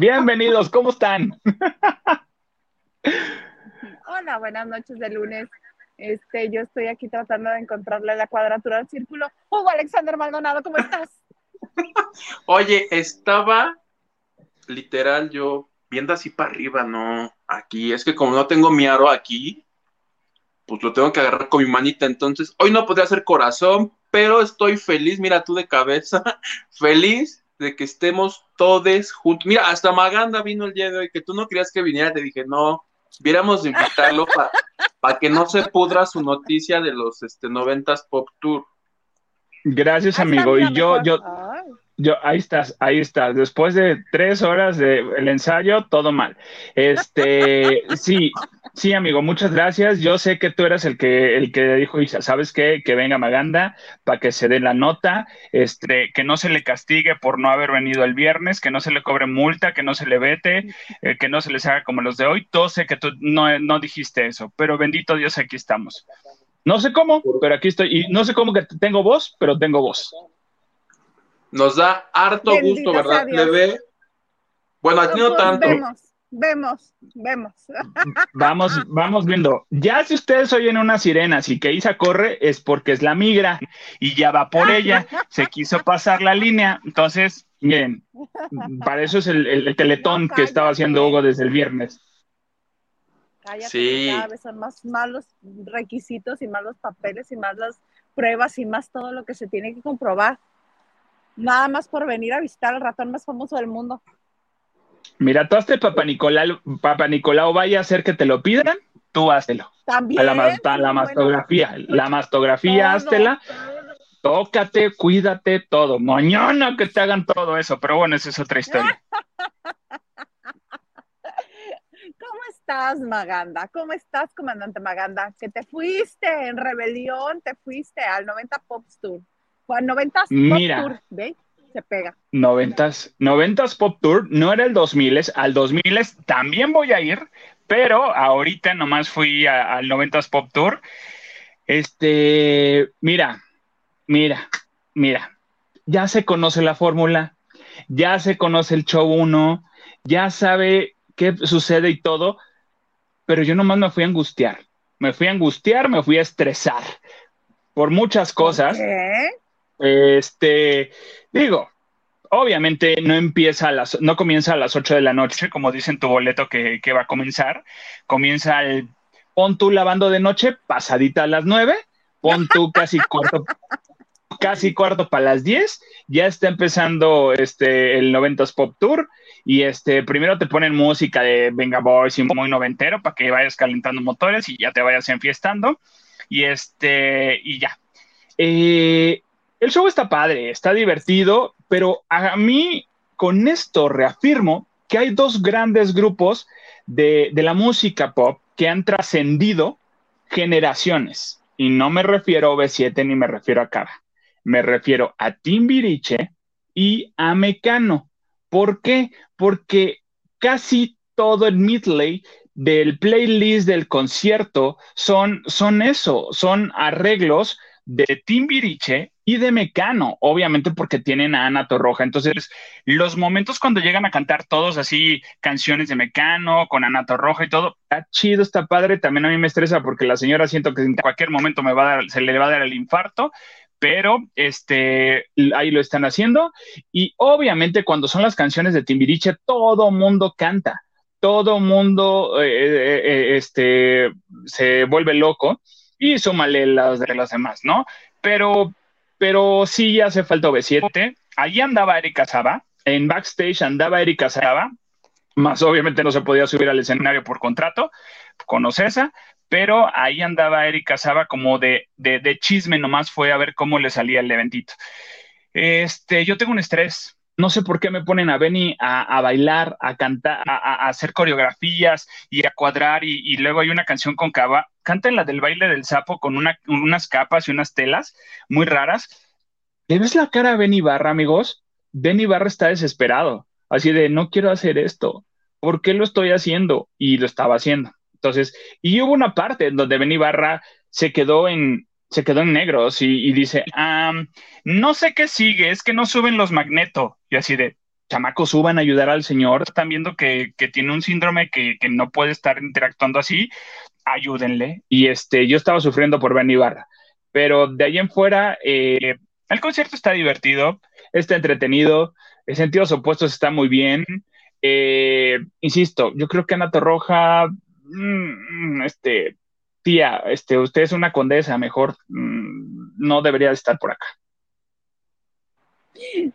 bienvenidos. ¿Cómo están? Hola, buenas noches de lunes. Este, yo estoy aquí tratando de encontrarle la cuadratura al círculo. Hugo Alexander Maldonado, ¿cómo estás? Oye, estaba literal yo viendo así para arriba, no, aquí. Es que como no tengo mi aro aquí, pues lo tengo que agarrar con mi manita. Entonces, hoy no podría hacer corazón, pero estoy feliz, mira tú de cabeza, feliz de que estemos todos juntos. Mira, hasta Maganda vino el día de hoy, que tú no querías que viniera, te dije, no, viéramos de invitarlo para que no se pudra su noticia de los este, 90s Pop Tour. Gracias, amigo. Y yo, yo, yo, ahí estás, ahí estás. Después de tres horas del ensayo, todo mal. Este, sí, sí, amigo, muchas gracias. Yo sé que tú eras el que, el que dijo, Isa, ¿sabes qué? Que venga Maganda para que se dé la nota, este, que no se le castigue por no haber venido el viernes, que no se le cobre multa, que no se le vete, eh, que no se les haga como los de hoy. Todo sé que tú no, no dijiste eso, pero bendito Dios, aquí estamos. No sé cómo, pero aquí estoy. Y no sé cómo que tengo voz, pero tengo voz. Nos da harto gusto, ¿verdad, ve Bueno, a ti no tanto. Vemos, vemos, vemos. Vamos, vamos viendo. Ya si ustedes oyen una sirena, si que Isa corre, es porque es la migra y ya va por ella. Se quiso pasar la línea. Entonces, miren, para eso es el, teletón que estaba haciendo Hugo desde el viernes. Cállate, sí. cada vez son más malos requisitos y malos papeles y más las pruebas y más todo lo que se tiene que comprobar nada más por venir a visitar al ratón más famoso del mundo. Mira, tú hazte Papa Nicolau, Papa Nicolau vaya a hacer que te lo pidan, tú háztelo. También. La, la, mastografía, la mastografía, háztela. Tócate, cuídate, todo. Mañana que te hagan todo eso, pero bueno, esa es otra historia. ¿Cómo estás, Maganda? ¿Cómo estás, comandante Maganda? Que te fuiste en rebelión, te fuiste al 90 Pop Tour. 90 Mira, Pop Tour, Se pega. 90 Pop Tour, no era el 2000, al 2000 también voy a ir, pero ahorita nomás fui al 90 Pop Tour. Este, mira, mira, mira, ya se conoce la fórmula, ya se conoce el show 1, ya sabe qué sucede y todo, pero yo nomás me fui a angustiar. Me fui a angustiar, me fui a estresar por muchas cosas. ¿Qué? Este, digo, obviamente no empieza a las, no comienza a las 8 de la noche, como dice en tu boleto que, va a comenzar. Comienza al, pon tú lavando de noche, pasadita a las 9, pon tú casi cuarto, casi cuarto para las 10, ya está empezando este, el 90s Pop Tour. Y este, primero te ponen música de Venga Boys y muy noventero para que vayas calentando motores y ya te vayas enfiestando. Y este, y ya. Eh, el show está padre, está divertido, pero a mí con esto reafirmo que hay dos grandes grupos de, la música pop que han trascendido generaciones. Y no me refiero a B7 ni me refiero a Cara. Me refiero a Timbiriche y a Mecano. ¿Por qué? Porque casi todo el midley del playlist del concierto son, son eso, son arreglos de Timbiriche y de Mecano, obviamente porque tienen a Ana Torroja. Entonces, los momentos cuando llegan a cantar todos así canciones de Mecano con Ana Torroja y todo, está chido, está padre. También a mí me estresa porque la señora siento que en cualquier momento me va a dar, se le va a dar el infarto, pero este, ahí lo están haciendo. Y obviamente cuando son las canciones de Timbiriche, todo mundo canta, todo mundo eh, eh, eh, este, se vuelve loco y súmale las de los demás, ¿no? Pero pero sí hace falta B7. Allí andaba Erika Saba, en backstage andaba Erika Saba, más obviamente no se podía subir al escenario por contrato con Ocesa, pero ahí andaba Erika Saba como de, de, chisme, nomás fue a ver cómo le salía el eventito. Este, yo tengo un estrés, no sé por qué me ponen a Benny a, bailar, a cantar, a, hacer coreografías y a cuadrar, y, luego hay una canción con Cava cantan la del baile del sapo con unas capas y unas telas muy raras. ¿Le ves la cara a Benny Barra, amigos? Benny Barra está desesperado, así de, no quiero hacer esto, ¿por qué lo estoy haciendo? Y lo estaba haciendo. Entonces, y hubo una parte en donde Benny Barra se quedó en, se quedó en negros y, dice, no sé qué sigue, es que no suben los magneto. Y así de, chamacos, suban a ayudar al señor, están viendo que, tiene un síndrome que, no puede estar interactuando así, ayúdenle. Y este, yo estaba sufriendo por Benny Barra. Pero de ahí en fuera, eh, el concierto está divertido, está entretenido, en sentidos opuestos está muy bien. Eh, insisto, yo creo que Ana Torroja, mm, este, tía, este, usted es una condesa, mejor mm, no debería estar por acá.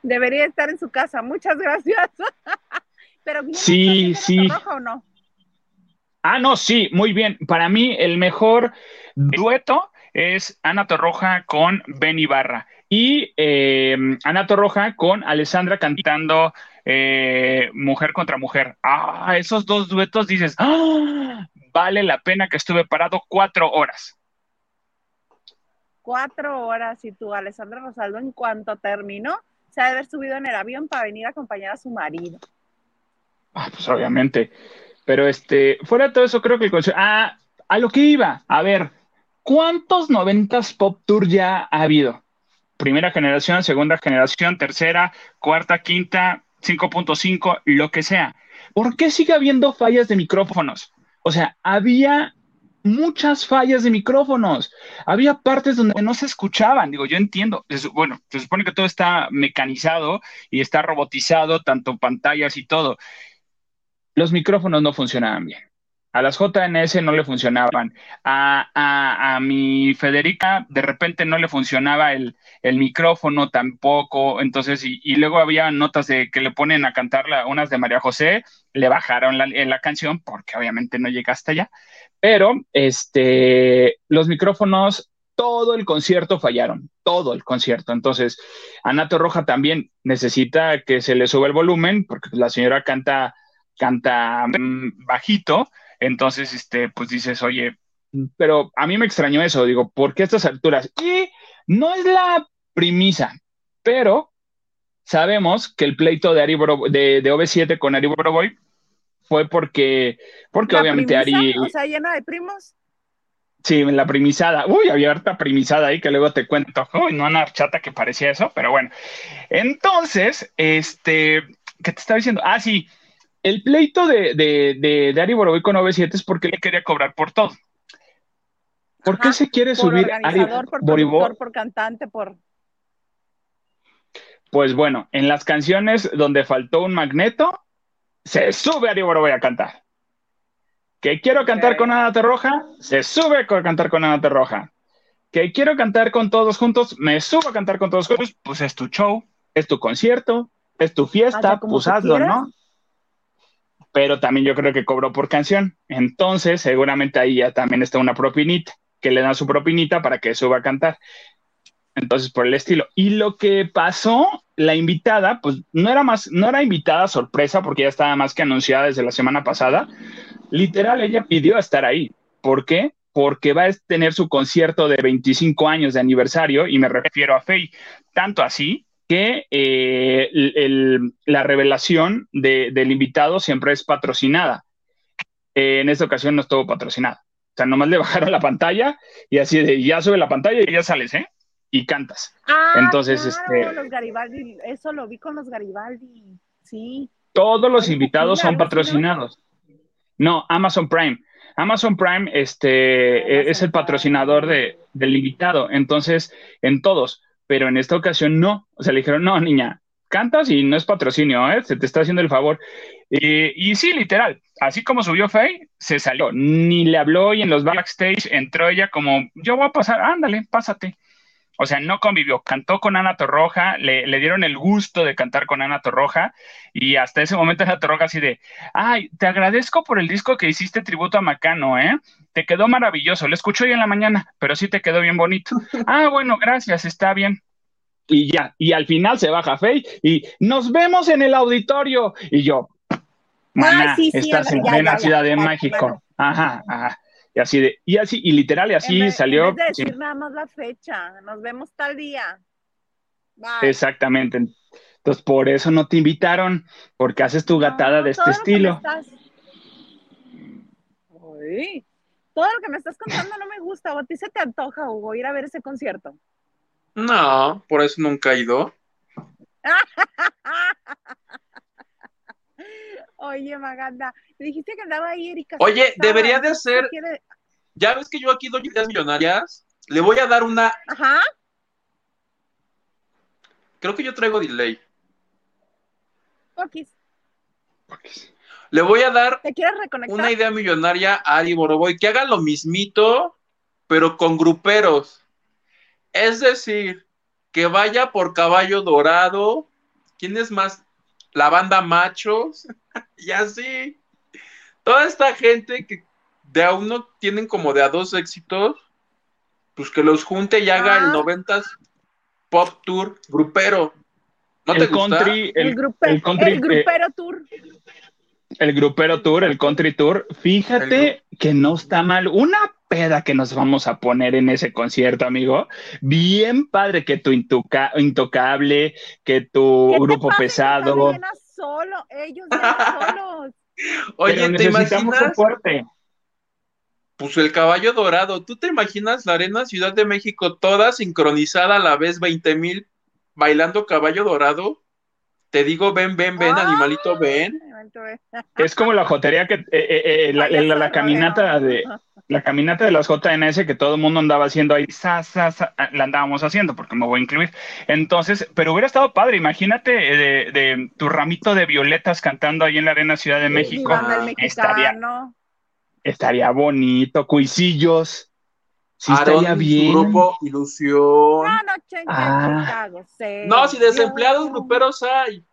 Debería estar en su casa, muchas gracias. Pero sí, sí. o no? Ah, no, sí, muy bien. Para mí el mejor dueto es Ana Torroja con Benny Barra y eh, Ana Torroja con Alessandra cantando eh, Mujer contra Mujer. Ah, esos dos duetos dices, ¡Ah! vale la pena que estuve parado cuatro horas. Cuatro horas y tú, Alessandra Rosaldo, en cuanto terminó, se ha de haber subido en el avión para venir a acompañar a su marido. Ah, pues obviamente. Pero este, fuera de todo eso, creo que el Ah, a lo que iba. A ver, ¿cuántos noventas pop tour ya ha habido? Primera generación, segunda generación, tercera, cuarta, quinta, 5.5, lo que sea. ¿Por qué sigue habiendo fallas de micrófonos? O sea, había muchas fallas de micrófonos. Había partes donde no se escuchaban. Digo, yo entiendo. Bueno, se supone que todo está mecanizado y está robotizado, tanto pantallas y todo. Los micrófonos no funcionaban bien. A las JNS no le funcionaban. A, mi Federica de repente no le funcionaba el, micrófono tampoco. Entonces, y, luego había notas de que le ponen a cantar unas de María José, le bajaron la, la canción porque obviamente no llega hasta allá. Pero este, los micrófonos todo el concierto fallaron, todo el concierto. Entonces, Anato Roja también necesita que se le suba el volumen, porque la señora canta, canta mm, bajito, entonces, este, pues dices, oye, pero a mí me extrañó eso, digo, ¿por qué estas alturas? Y no es la primisa, pero sabemos que el pleito de, Ari de, de OV7 con Ari Boroboy fue porque, porque obviamente Ari... O sea, llena de primos. Sí, la primisada. Uy, había harta primisada ahí que luego te cuento. Uy, no una chata que parecía eso, pero bueno. Entonces, este, ¿qué te estaba diciendo? Ah, sí, el pleito de, de, de, Ari Boroboy con OV7 es porque le quería cobrar por todo. ¿Por qué se quiere subir Ari por por cantante, por... Pues bueno, en las canciones donde faltó un magneto, se sube Ari Boroboy a cantar. Que quiero cantar con Ana Roja, se sube a cantar con Ana Roja. Que quiero cantar con todos juntos, me subo a cantar con todos juntos, pues es tu show, es tu concierto, es tu fiesta, pues hazlo, ¿no? Pero también yo creo que cobró por canción. Entonces, seguramente ahí ya también está una propinita, que le da su propinita para que suba a cantar. Entonces, por el estilo. Y lo que pasó, la invitada, pues no era más, no era invitada sorpresa, porque ya estaba más que anunciada desde la semana pasada. Literal, ella pidió estar ahí. ¿Por qué? Porque va a tener su concierto de 25 años de aniversario, y me refiero a Faye. Tanto así que eh, la revelación del invitado siempre es patrocinada. en esta ocasión no estuvo patrocinada. O sea, nomás le bajaron la pantalla y así de, ya sube la pantalla y ya sales, ¿eh? Y cantas. Ah, Entonces, este. Los Garibaldi, eso lo vi con los Garibaldi, sí. Todos los invitados son patrocinados. No, Amazon Prime. Amazon Prime este, es el patrocinador de, del invitado. Entonces, en todos pero en esta ocasión no. O sea, le dijeron, no, niña, cantas y no es patrocinio, ¿eh? se te está haciendo el favor. y sí, literal, así como subió Faye, se salió, ni le habló y en los backstage entró ella como, yo voy a pasar, ándale, pásate. O sea, no convivió, cantó con Ana Torroja, le, le, dieron el gusto de cantar con Ana Torroja y hasta ese momento Ana Torroja así de, ay, te agradezco por el disco que hiciste tributo a Macano, ¿eh? Te quedó maravilloso, lo escucho hoy en la mañana, pero sí te quedó bien bonito. ah, bueno, gracias, está bien. Y ya, y al final se baja Fey y nos vemos en el auditorio. Y yo, Mana, estás en plena Ciudad de México. Ajá, ajá. Y así de, y así, y literal, y así salió. En vez de decir nada más la fecha, nos vemos tal día. Exactamente. Entonces, por eso no te invitaron, porque haces tu gatada de este estilo. Uy, todo lo que me estás contando no me gusta. ¿O a ti se te antoja, Hugo, ir a ver ese concierto? No, por eso nunca he ido. Oye, Maganda, me dijiste que andaba ahí Erika. Oye, debería de ser. Ya ves que yo aquí doy ideas millonarias. Le voy a dar una. Ajá. Creo que yo traigo delay. Okis. Le voy a dar ¿Te quieres reconectar? una idea millonaria a Ari Boroboy, que haga lo mismito, pero con gruperos. Es decir, que vaya por caballo dorado. ¿Quién es más? La banda machos. y así. Toda esta gente que de a uno tienen como de a dos éxitos, pues que los junte y haga el 90s ah. Pop Tour grupero. ¿No el te gusta? Country, el, el, country, el grupero tour. El grupero tour, el country tour. Fíjate que no está mal. Una peda que nos vamos a poner en ese concierto, amigo. Bien padre que tu intocable, que tu grupo pesado. Solo, ellos solos. Oye, ¿te imaginas? Soporte. Puso el caballo dorado. ¿Tú te imaginas la Arena Ciudad de México toda sincronizada a la vez, 20 mil bailando caballo dorado? Te digo, ven, ven, ven, animalito, ven. Es como la jotería que eh, eh, eh, la, caminata de la caminata de las JNS que todo el mundo andaba haciendo ahí, la andábamos haciendo porque me voy a incluir. Entonces, pero hubiera estado padre, imagínate de, tu ramito de violetas cantando ahí en la Arena Ciudad de México. estaría, estaría bonito, cuisillos. Sí, estaría bien. grupo Ilusión. No, no, ah. no, si desempleados gruperos hay.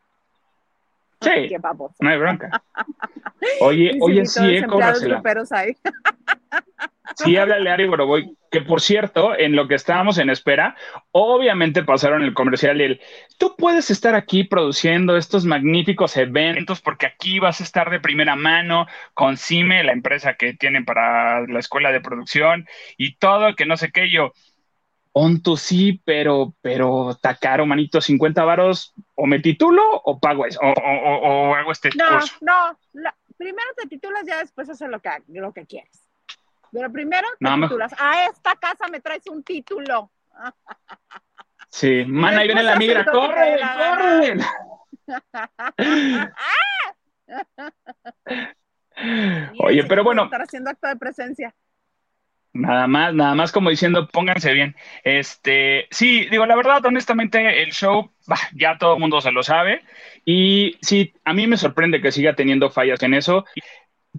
Sí, no hay bronca. Oye, oye, sí, eh, gruperos hay. Sí, háblale a Ari Boroboy, que por cierto, en lo que estábamos en espera, obviamente pasaron el comercial y el, tú puedes estar aquí produciendo estos magníficos eventos porque aquí vas a estar de primera mano con CIME, la empresa que tienen para la escuela de producción y todo, que no sé qué, yo, onto sí, pero, pero está caro, manito, 50 varos, o me titulo o pago eso, o, hago este no, No, no, primero te titulas, ya después haces lo que, lo que quieres. Pero primero te titulas. A esta casa me traes un título. Sí, man, ahí viene la migra. ¡Corre, corre! Oye, pero bueno. Estar haciendo acto de presencia. Nada más, nada más como diciendo, pónganse bien. Este, sí, digo, la verdad, honestamente, el show, ya todo el mundo se lo sabe. Y sí, a mí me sorprende que siga teniendo fallas en eso.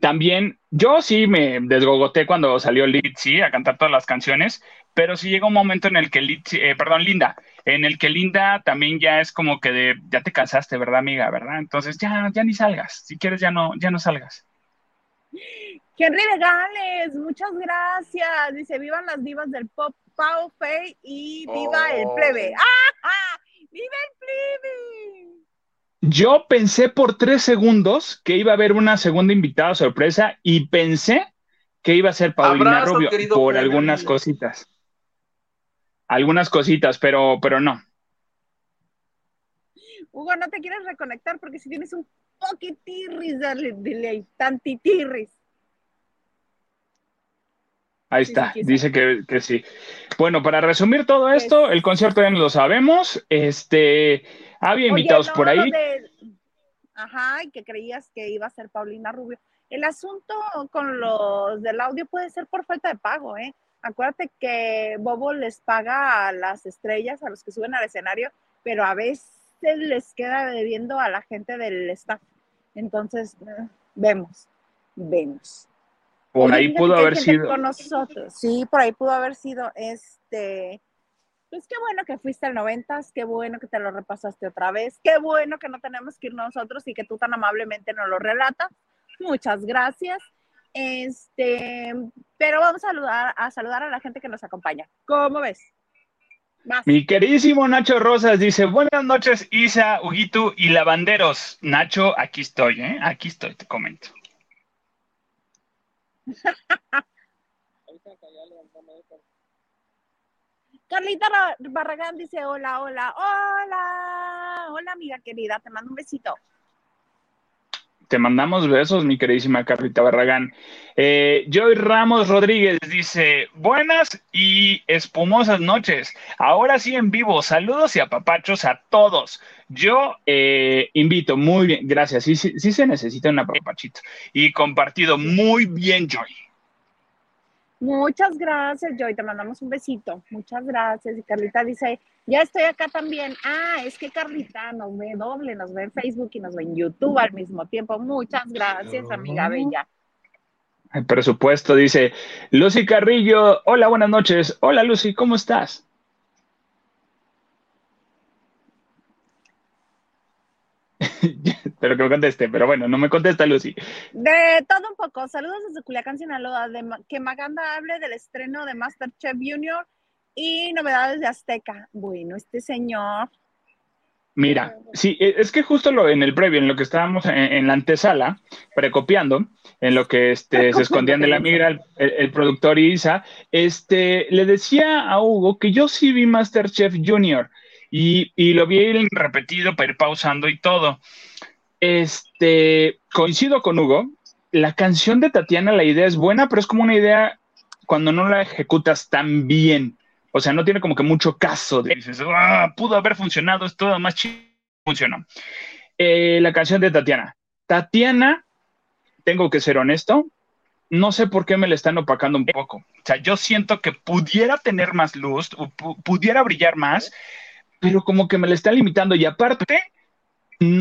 También, yo sí me desgogoté cuando salió Litzy a cantar todas las canciones, pero sí llega un momento en el que Litzy, eh, perdón, Linda, en el que Linda también ya es como que de, ya te cansaste, ¿verdad, amiga? ¿Verdad? Entonces ya, ya ni salgas, si quieres ya no, ya no salgas. Henry Legales, muchas gracias. Dice, vivan las divas del pop, Pau Fey y viva el plebe. ¡Ah! ¡Viva el plebe! Yo pensé por tres segundos que iba a haber una segunda invitada sorpresa y pensé que iba a ser Paulina Rubio por algunas cositas. Algunas cositas, pero, pero no. Hugo, no te quieres reconectar porque si tienes un poquitirris de delay, tantitirris. Ahí está, dice que, que, sí. Bueno, para resumir todo esto, pues el concierto ya no lo sabemos. Este, había invitados por ahí. Ajá, y que creías que iba a ser Paulina Rubio. El asunto con los del audio puede ser por falta de pago, ¿eh? Acuérdate que Bobo les paga a las estrellas, a los que suben al escenario, pero a veces les queda debiendo a la gente del staff. Entonces, eh, vemos, vemos. Por ahí pudo haber sido. Con nosotros. Sí, por ahí pudo haber sido este pues qué bueno que fuiste al noventas, qué bueno que te lo repasaste otra vez, qué bueno que no tenemos que ir nosotros y que tú tan amablemente nos lo relatas. Muchas gracias. Este, pero vamos a saludar, a saludar a la gente que nos acompaña. ¿Cómo ves? Mi queridísimo Nacho Rosas dice, buenas noches Isa, Huguito y Lavanderos. Nacho, aquí estoy, ¿eh? Aquí estoy, te comento. Carlita Barragán dice hola, hola, hola, hola amiga querida, te mando un besito. Te mandamos besos, mi queridísima Carlita Barragán. Eh, Joy Ramos Rodríguez dice, buenas y espumosas noches. Ahora sí en vivo, saludos y apapachos a todos. Yo eh, invito, muy bien, gracias. Sí, sí, sí se necesita un apapachito. Y compartido, muy bien, Joy. Muchas gracias, Joy. Te mandamos un besito. Muchas gracias. Y Carlita dice, ya estoy acá también. Ah, es que Carlita nos ve doble, nos ve en Facebook y nos ve en YouTube al mismo tiempo. Muchas gracias, amiga bella. El presupuesto dice Lucy Carrillo. Hola, buenas noches. Hola, Lucy, ¿cómo estás? pero que me conteste, pero bueno, no me contesta Lucy. De todo un poco, saludos desde Culiacán, Sinaloa, de, que Maganda hable del estreno de Masterchef Junior y novedades de Azteca. Bueno, este señor. Mira, sí, e, es que justo lo, en el previo, en lo que estábamos en, la antesala, precopiando, en lo que este, se escondían de la migra el, productor Isa, este, le decía a Hugo que yo sí vi Masterchef Junior y, y lo vi repetido para ir pausando y todo. Este, coincido con Hugo, la canción de Tatiana, la idea es buena, pero es como una idea cuando no la ejecutas tan bien. O sea, no tiene como que mucho caso. De, dices, ah, pudo haber funcionado, es todo más chido. Funcionó. Eh, la canción de Tatiana. Tatiana, tengo que ser honesto, no sé por qué me la están opacando un poco. O sea, yo siento que pudiera tener más luz, pudiera brillar más, pero como que me la está limitando. Y aparte,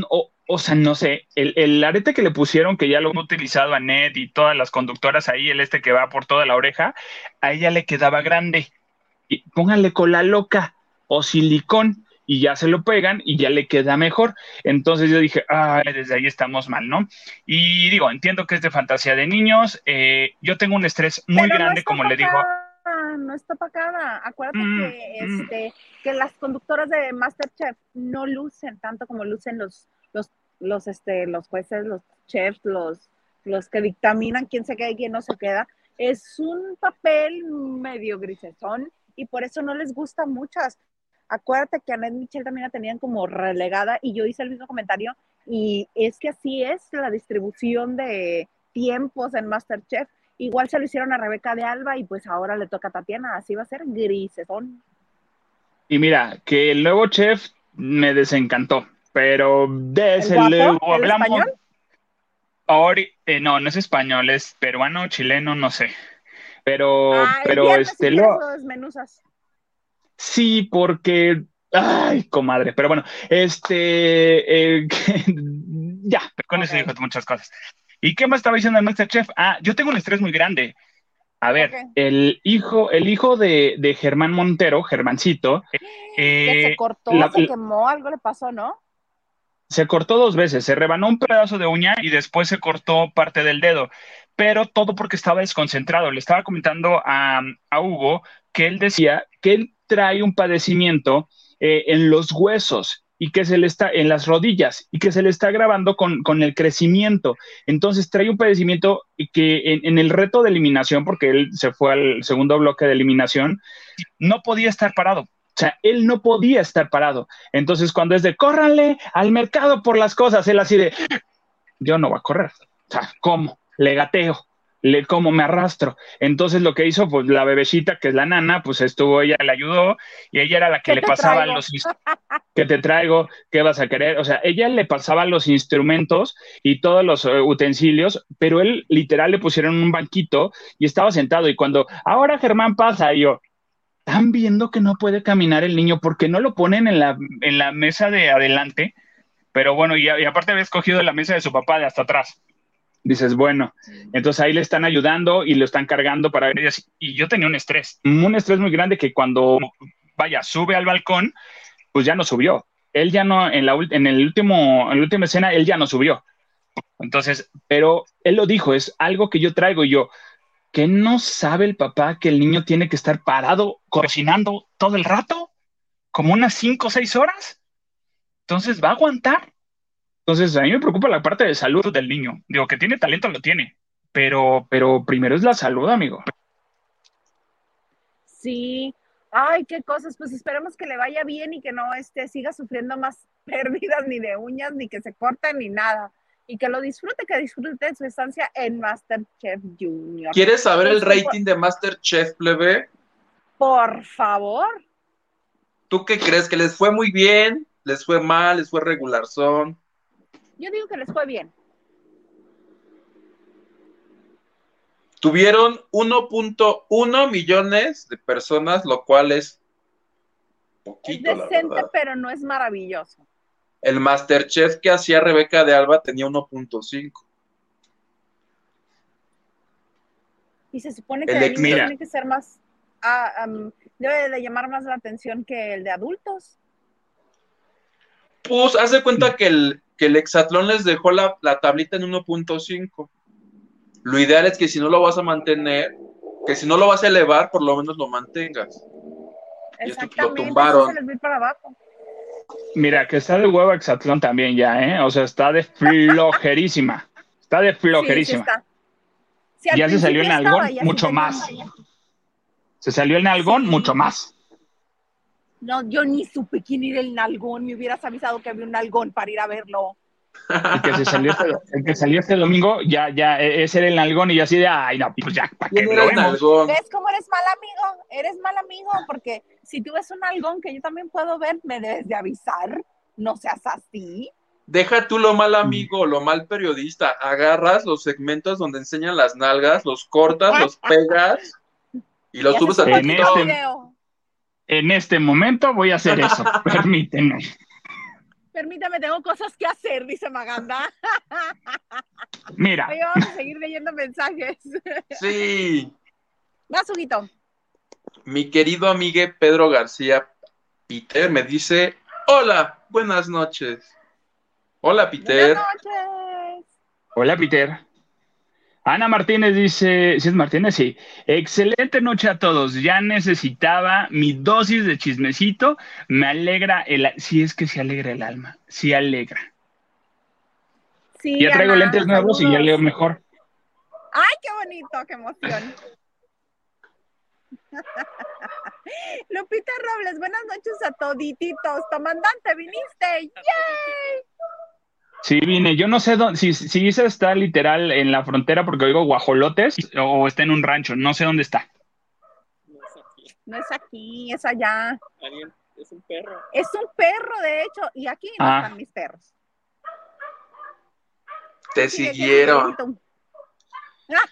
o, o sea, no sé, el, el, arete que le pusieron, que ya lo han utilizado a Ned y todas las conductoras ahí, el este que va por toda la oreja, a ella le quedaba grande pónganle cola loca o silicón y ya se lo pegan y ya le queda mejor. Entonces yo dije, ah, desde ahí estamos mal, ¿no? Y digo, entiendo que es de fantasía de niños. Eh, yo tengo un estrés muy grande, como le digo. No está pacada. Acuérdate mm, que, mm. este, que las conductoras de Masterchef no lucen tanto como lucen los, los, los, este, los jueces, los chefs, los, los que dictaminan quién se queda y quién no se queda. Es un papel medio grisesón y por eso no les gusta muchas. Acuérdate que a Ned Michelle también la tenían como relegada y yo hice el mismo comentario y es que así es la distribución de tiempos en Masterchef. Igual se lo hicieron a Rebeca de Alba y pues ahora le toca a Tatiana, así va a ser grisesón. Y mira, que el nuevo chef me desencantó, pero de ese luego hablamos. Español? Eh, no, no es español, es peruano, chileno, no sé. Pero, pero este lo. Sí, porque. Ay, comadre. Pero bueno, este. Eh, ya, con eso dijo muchas cosas. ¿Y qué más estaba diciendo el Masterchef? Ah, yo tengo un estrés muy grande. A ver, el hijo, el hijo de, de Germán Montero, Germancito. que se eh, cortó, se quemó, algo le pasó, ¿no? Se cortó dos veces, se rebanó un pedazo de uña y después se cortó parte del dedo pero todo porque estaba desconcentrado. Le estaba comentando a, Hugo que él decía que él trae un padecimiento eh, en los huesos y que se le está en las rodillas y que se le está grabando con, el crecimiento. Entonces trae un padecimiento que en, el reto de eliminación, porque él se fue al segundo bloque de eliminación, no podía estar parado. O sea, él no podía estar parado. Entonces, cuando es de córranle al mercado por las cosas, él así de yo no voy a correr. O sea, ¿cómo? Le gateo, le como me arrastro. Entonces lo que hizo, pues la bebecita, que es la nana, pues estuvo, ella le ayudó y ella era la que le pasaba los que te traigo, qué vas a querer. O sea, ella le pasaba los instrumentos y todos los eh, utensilios, pero él literal le pusieron un banquito y estaba sentado. Y cuando ahora Germán pasa, y yo, están viendo que no puede caminar el niño porque no lo ponen en la, en la mesa de adelante. Pero bueno, y, y aparte había escogido la mesa de su papá de hasta atrás dices, bueno, entonces ahí le están ayudando y lo están cargando para ver. Y yo tenía un estrés, un estrés muy grande que cuando, vaya, sube al balcón, pues ya no subió. Él ya no, en, la, en, el último, en la última escena, él ya no subió. Entonces, pero él lo dijo, es algo que yo traigo yo, que no sabe el papá que el niño tiene que estar parado cocinando todo el rato, como unas cinco o seis horas. Entonces, ¿va a aguantar? Entonces, a mí me preocupa la parte de salud del niño. Digo, que tiene talento, lo tiene, pero, pero primero es la salud, amigo. Sí, ay, qué cosas, pues esperemos que le vaya bien y que no este, siga sufriendo más pérdidas ni de uñas, ni que se corten, ni nada. y que lo disfrute, que disfrute su estancia en Masterchef Junior. ¿Quieres saber el rating de Masterchef, plebe? Por favor. ¿Tú qué crees? ¿Que les fue muy bien? ¿Les fue mal? ¿Les fue regular son? Yo digo que les fue bien. Tuvieron 1.1 millones de personas, lo cual es poquito. Es decente, pero no es maravilloso. El Masterchef que hacía Rebeca de Alba tenía 1.5. Y se supone que el tiene que ser más, ah, debe de llamar más la atención que el de adultos. Pues, haz de cuenta que el, que el Exatlón les dejó la, la tablita en 1.5. Lo ideal es que si no lo vas a mantener, que si no lo vas a elevar, por lo menos lo mantengas. Exactamente, lo tumbaron. Mira, que está de huevo Exatlón también ya, ¿eh? O sea, está de flojerísima. Está de flojerísima. ya se salió en algón, mucho más. Se salió en algón, mucho más. No, yo ni supe quién era el nalgón. Me hubieras avisado que había un nalgón para ir a verlo. El que, se salió este, el que salió este domingo, ya, ya, e, ese era el nalgón y yo así de, ay, no, pues ya, ¿para qué lo vemos? ¿Ves cómo eres mal amigo? Eres mal amigo, porque si tú ves un nalgón que yo también puedo ver, me debes de avisar. No seas así. Deja tú lo mal amigo, lo mal periodista. Agarras los segmentos donde enseñan las nalgas, los cortas, los pegas y los subes a este, en este momento voy a hacer eso, permíteme. Permítame, tengo cosas que hacer, dice Maganda. Mira. Hoy vamos a seguir leyendo mensajes. Sí. Vas, Huguito. Mi querido amigo Pedro García Peter me dice: Hola, buenas noches. Hola, Peter. Buenas noches. Hola, Peter. Ana Martínez dice, si es Martínez, sí. Excelente noche a todos. Ya necesitaba mi dosis de chismecito. Me alegra el, si es que se alegra el alma, sí alegra. Sí, ya traigo lentes nuevos y ya leo mejor. Ay, qué bonito, qué emoción. Lupita Robles, buenas noches a todititos. Comandante, viniste. ¡Yay! Sí, vine. Yo no sé dónde, si, si está literal en la frontera porque oigo guajolotes o está en un rancho. No sé dónde está. No es aquí. No es aquí, es allá. es un perro. Es un perro, de hecho. Y aquí no ah. están mis perros. Te siguieron.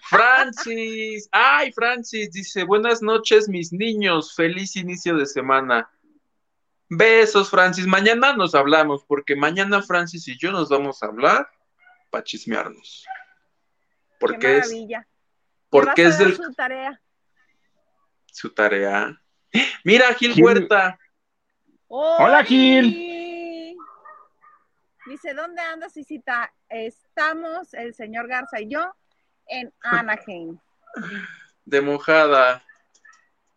Francis, ay Francis, dice, buenas noches mis niños, feliz inicio de semana. Besos, Francis. Mañana nos hablamos, porque mañana Francis y yo nos vamos a hablar para chismearnos. Porque es. Porque es del. Su tarea. Su tarea. Mira, Gil, Huerta. Hola, Gil. Dice, ¿dónde andas, Isita? Estamos, el señor Garza y yo, en Anaheim. De mojada.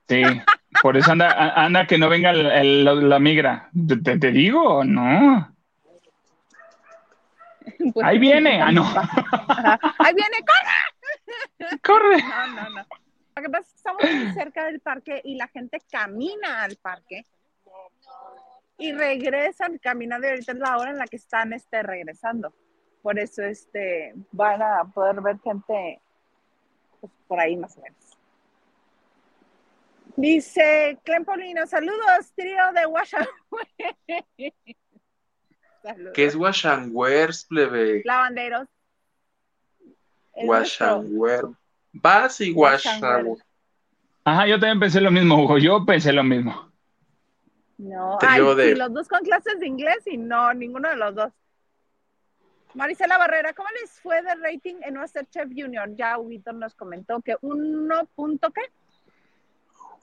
Sí. Por eso anda, anda que no venga la migra. ¿Te, digo o no? Pues Ahí viene. Ah, no. Ahí viene, corre. Corre. No, no, no. Lo que pasa es que estamos muy cerca del parque y la gente camina al parque y regresan caminando y ahorita es la hora en la que están este, regresando. Por eso este, van a poder ver gente pues, por ahí más o menos. Dice Clem Polino, saludos, trío de Washanguers. ¿Qué es Washanguers, plebe? Lavanderos. Washanguers. Vas y Washanguers. Ajá, yo también pensé lo mismo, Hugo. Yo pensé lo mismo. No, ay, sí, los dos con clases de inglés y no, ninguno de los dos. Marisela Barrera, ¿cómo les fue de rating en Chef Junior? Ya Huguito nos comentó que uno punto qué?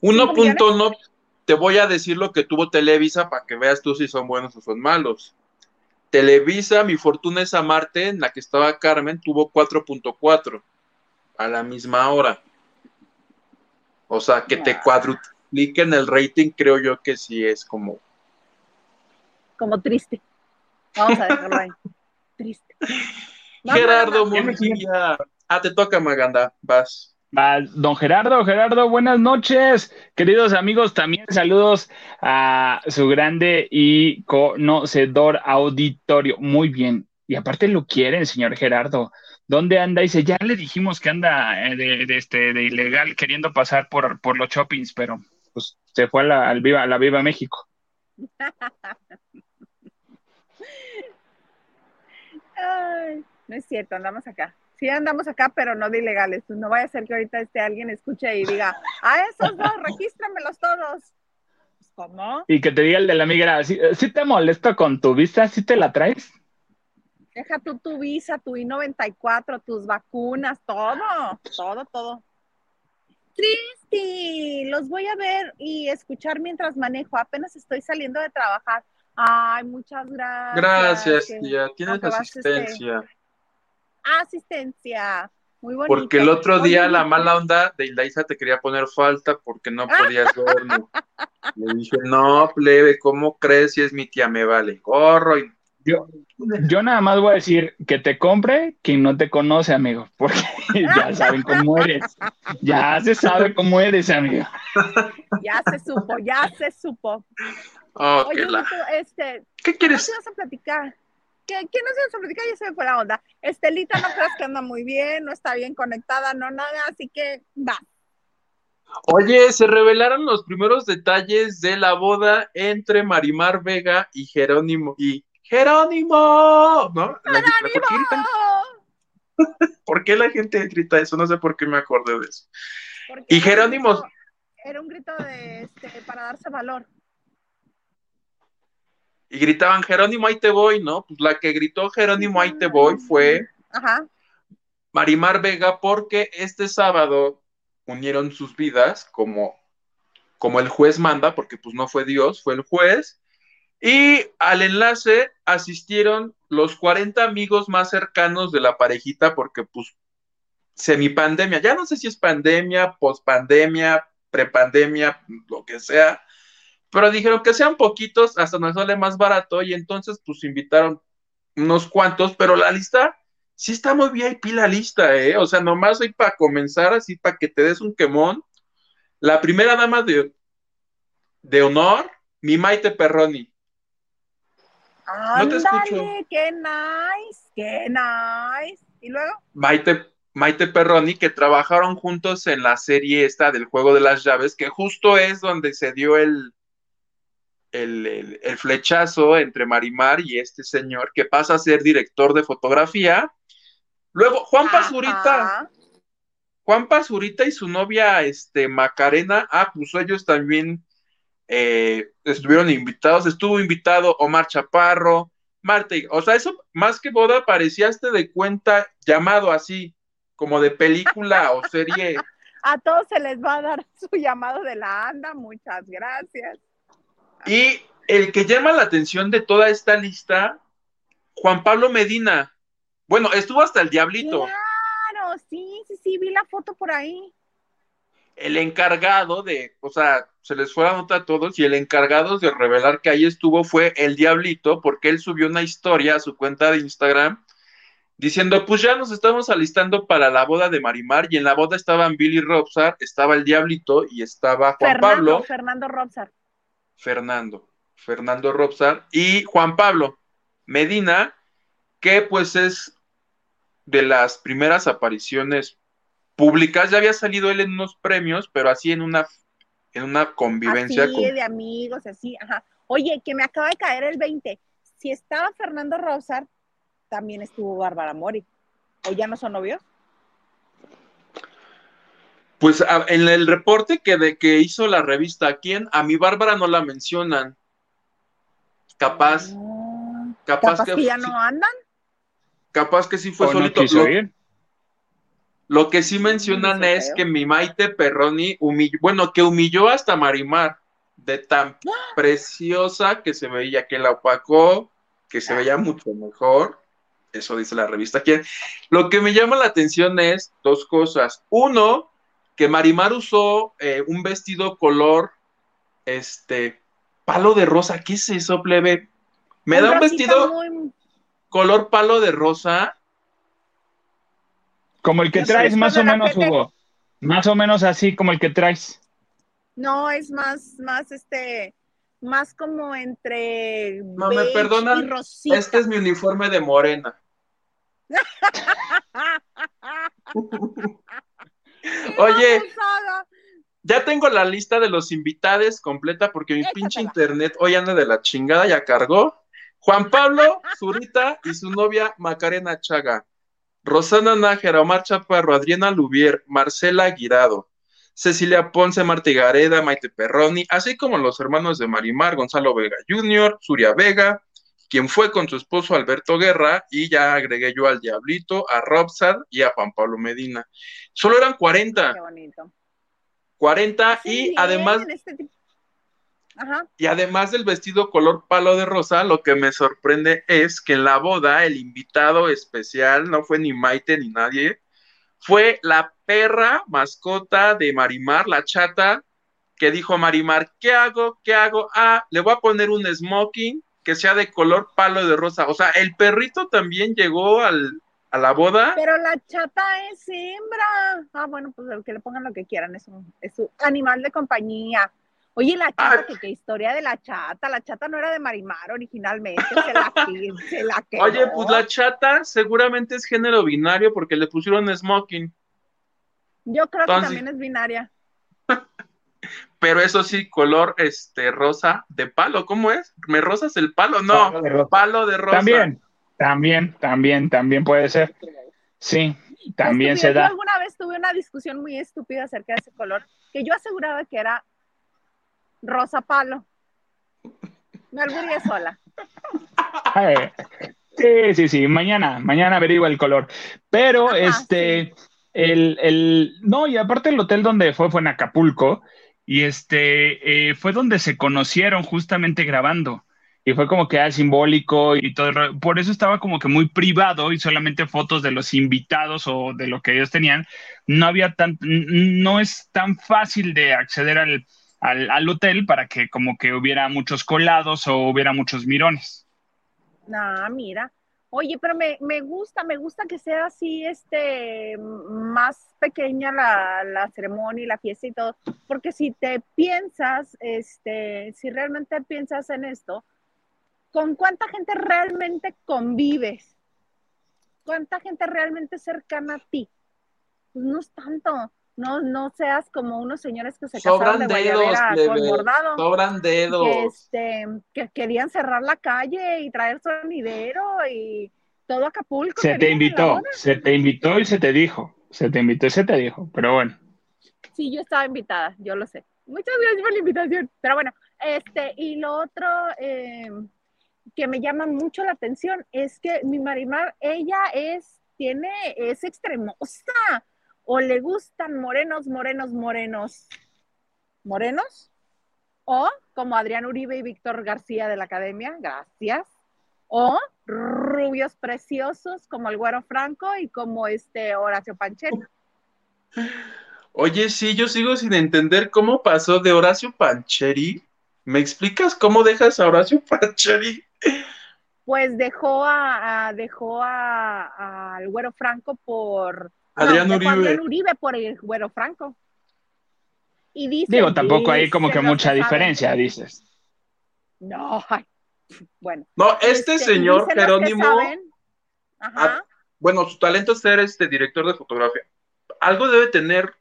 Uno punto no, te voy a decir lo que tuvo Televisa para que veas tú si son buenos o son malos. Televisa, mi fortuna es amarte, en la que estaba Carmen, tuvo 4.4 a la misma hora. O sea, que te cuadrupliquen el rating, creo yo que sí es como. Como triste. Vamos a dejarlo ahí. triste. Gerardo Ah, te toca, Maganda. Vas. Don Gerardo, Gerardo, buenas noches. Queridos amigos, también saludos a su grande y conocedor auditorio. Muy bien. Y aparte lo quieren, señor Gerardo. ¿Dónde anda? Dice, ya le dijimos que anda eh, de, este, de ilegal queriendo pasar por, por los shoppings, pero pues se fue a la, al Viva, a la Viva México. no es cierto, andamos acá. Sí andamos acá, pero no de ilegales. No vaya a ser que ahorita este alguien escuche y diga, a esos dos, regístramelos todos. Pues, ¿Cómo? Y que te diga el de la migra, ¿sí, te molesto con tu visa? ¿Sí te la traes? Deja tú tu visa, tu I-94, tus vacunas, todo, todo, todo. Cristi, los voy a ver y escuchar mientras manejo. Apenas estoy saliendo de trabajar. Ay, muchas gracias. Gracias, tía. Tienes asistencia. Asistencia. Muy bonito. Porque el otro día la mala onda de Ilaisa te quería poner falta porque no podías verlo. Le dije, no, plebe, ¿cómo crees si es mi tía? Me vale gorro. Y... Yo, yo nada más voy a decir que te compre quien no te conoce, amigo, porque ya saben cómo eres. Ya se sabe cómo eres, amigo. Ya se supo, ya se supo. Oye, este, ¿qué quieres? ¿Qué ibas a platicar? ¿Qué, qué nos ibas a platicar? Ya se me fue la onda. Estelita no creas que anda muy bien, no está bien conectada, no nada, así que va. Oye, se revelaron los primeros detalles de la boda entre Marimar Vega y Jerónimo y Jerónimo, ¿no? ¡Jerónimo! ¿Por qué la gente grita eso? No sé por qué me acordé de eso. y Jerónimo. Era un grito de, este, para darse valor. Y gritaban, Jerónimo, ahí te voy, ¿no? Pues la que gritó Jerónimo, ahí te voy fue Marimar Vega, porque este sábado unieron sus vidas como, como el juez manda, porque pues no fue Dios, fue el juez y al enlace asistieron los 40 amigos más cercanos de la parejita, porque pues semipandemia, ya no sé si es pandemia, pospandemia, prepandemia, lo que sea, pero dijeron que sean poquitos, hasta nos sale más barato, y entonces pues invitaron unos cuantos, pero la lista sí está muy bien VIP la lista, ¿eh? O sea, nomás hoy para comenzar, así para que te des un quemón. La primera dama de, de honor, mi Maite Perroni. No te escucho. qué nice, qué nice. ¿Y luego? Maite, Maite Perroni, que trabajaron juntos en la serie esta del juego de las llaves, que justo es donde se dio el, el, flechazo entre Marimar y este señor, que pasa a ser director de fotografía. Luego, Juan Pazurita. Juan Pazurita y su novia, este, Macarena, ah, pues ellos también eh, estuvieron invitados, estuvo invitado Omar Chaparro, Marta, o sea, eso más que boda parecía este de cuenta llamado así, como de película o serie. A todos se les va a dar su llamado de la anda, muchas gracias. Y el que llama la atención de toda esta lista, Juan Pablo Medina. Bueno, estuvo hasta el Diablito. Claro, sí, sí, sí, vi la foto por ahí el encargado de, o sea, se les fue la nota a todos y el encargado de revelar que ahí estuvo fue el Diablito, porque él subió una historia a su cuenta de Instagram diciendo, pues ya nos estamos alistando para la boda de Marimar y en la boda estaban Billy Robsar, estaba el Diablito y estaba Juan Pablo. Fernando Robsar. Fernando, Fernando Robsar y Juan Pablo Medina, que pues es de las primeras apariciones públicas, ya había salido él en unos premios, pero así en una, en una convivencia. Así, de amigos, así, ajá. Oye, que me acaba de caer el 20. Si estaba Fernando Rosar, también estuvo Bárbara Mori. ¿O ya no son novios? Pues en el reporte que, de, que hizo la revista, ¿quién? A mi Bárbara no la mencionan. Capaz. Ah, capaz, que, ya no andan. Capaz que sí fue solito. Lo que sí mencionan es que mi Maite Perroni humilló, bueno, que humilló hasta Marimar, de tan preciosa que se veía, que la opacó, que se veía mucho mejor. Eso dice la revista. Lo que me llama la atención es dos cosas. Uno, que Marimar usó eh, un vestido color, este, palo de rosa. ¿Qué es eso, plebe? Me da un vestido color palo de rosa como el que traes, más o menos, Hugo. Más o menos así como el que traes. No, es más, más este, más como entre. No, me perdonan. Este es mi uniforme de morena. Oye, ya tengo la lista de los invitados completa porque mi pinche internet hoy anda de la chingada, ya cargó. Juan Pablo Zurita y su novia Macarena Chaga. Rosana Nájera, Omar Chaparro, Adriana Lubier, Marcela Aguirado, Cecilia Ponce, Marta Gareda, Maite Perroni, así como los hermanos de Marimar, Gonzalo Vega Jr., Suria Vega, quien fue con su esposo Alberto Guerra, y ya agregué yo al Diablito, a Robsad y a Juan Pablo Medina. Solo eran 40. Qué bonito. 40 y además... Este y además del vestido color palo de rosa, lo que me sorprende es que en la boda el invitado especial no fue ni Maite ni nadie, fue la perra mascota de Marimar, la chata, que dijo a Marimar, ¿qué hago? ¿Qué hago? Ah, le voy a poner un smoking que sea de color palo de rosa. O sea, el perrito también llegó al, a la boda. Pero la chata es hembra. Ah, bueno, pues que le pongan lo que quieran, es es un animal de compañía. Oye, la chata, ¿qué, historia de la chata. La chata no era de Marimar originalmente, se la, se la quedó. Oye, pues la chata seguramente es género binario porque le pusieron smoking. Yo creo que también es binaria. Pero eso sí, color este rosa de palo, ¿cómo es? ¿Me rosas el palo? No, palo de rosa. También, también, también, también puede ser. Sí, también se da. Yo alguna vez tuve una discusión muy estúpida acerca de ese color, que yo aseguraba que era rosa palo. Me alburía sola. sí, sí, sí, mañana, mañana averigua el color. Pero este, el, el, no, y aparte el hotel donde fue fue en Acapulco, y este, eh, fue donde se conocieron justamente grabando. Y fue como que era simbólico y todo. Por eso estaba como que muy privado y solamente fotos de los invitados o de lo que ellos tenían. No había tan, no es tan fácil de acceder al, al, hotel para que como que hubiera muchos colados o hubiera muchos mirones. Ah, mira. Oye, pero me, gusta, me gusta que sea así, este, más pequeña la, la, ceremonia y la fiesta y todo, porque si te piensas, este, si realmente piensas en esto, ¿con cuánta gente realmente convives? ¿Cuánta gente realmente cercana a ti? Pues no es tanto no, no seas como unos señores que se Sobran casaron de dedos, con bordado. Sobran dedos. Que, este, que querían cerrar la calle y traer sonidero y todo Acapulco. Se te invitó, se te invitó y se te dijo. Se te invitó y se te dijo, pero bueno. Sí, yo estaba invitada, yo lo sé. Muchas gracias por la invitación. Pero bueno, este, y lo otro em, que me llama mucho la atención es que mi Marimar, ella es, tiene, es extremosa o le gustan morenos, morenos, morenos, morenos, o como Adrián Uribe y Víctor García de la Academia, gracias, o rubios preciosos como el Güero Franco y como este Horacio Pancheri. Oye, sí, yo sigo sin entender cómo pasó de Horacio Pancheri. ¿Me explicas cómo dejas a Horacio Pancheri? Pues dejó a, dejó a, al Güero Franco por Adrián Uribe. Uribe por el Güero Franco. Y dice, Digo, tampoco hay como que mucha diferencia, dices. No, bueno. No, este, este señor Jerónimo, ah, bueno, su talento es ser este director de fotografía. Algo debe tener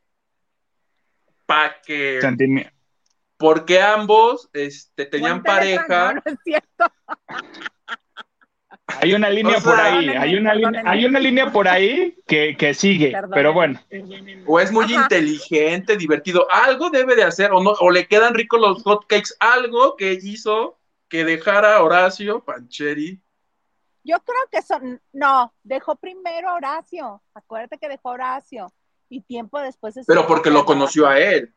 para que... Porque ambos este, tenían pareja. No, no es cierto. Hay una línea por ahí, hay una, hay una línea por ahí que, que sigue, pero bueno. O es muy inteligente, divertido, algo debe de hacer, o no, o le quedan ricos los hotcakes, algo que hizo que dejara a Horacio Pancheri. Yo creo que son, no, dejó primero a Horacio, acuérdate que dejó a Horacio, y tiempo después... Pero porque lo conoció a él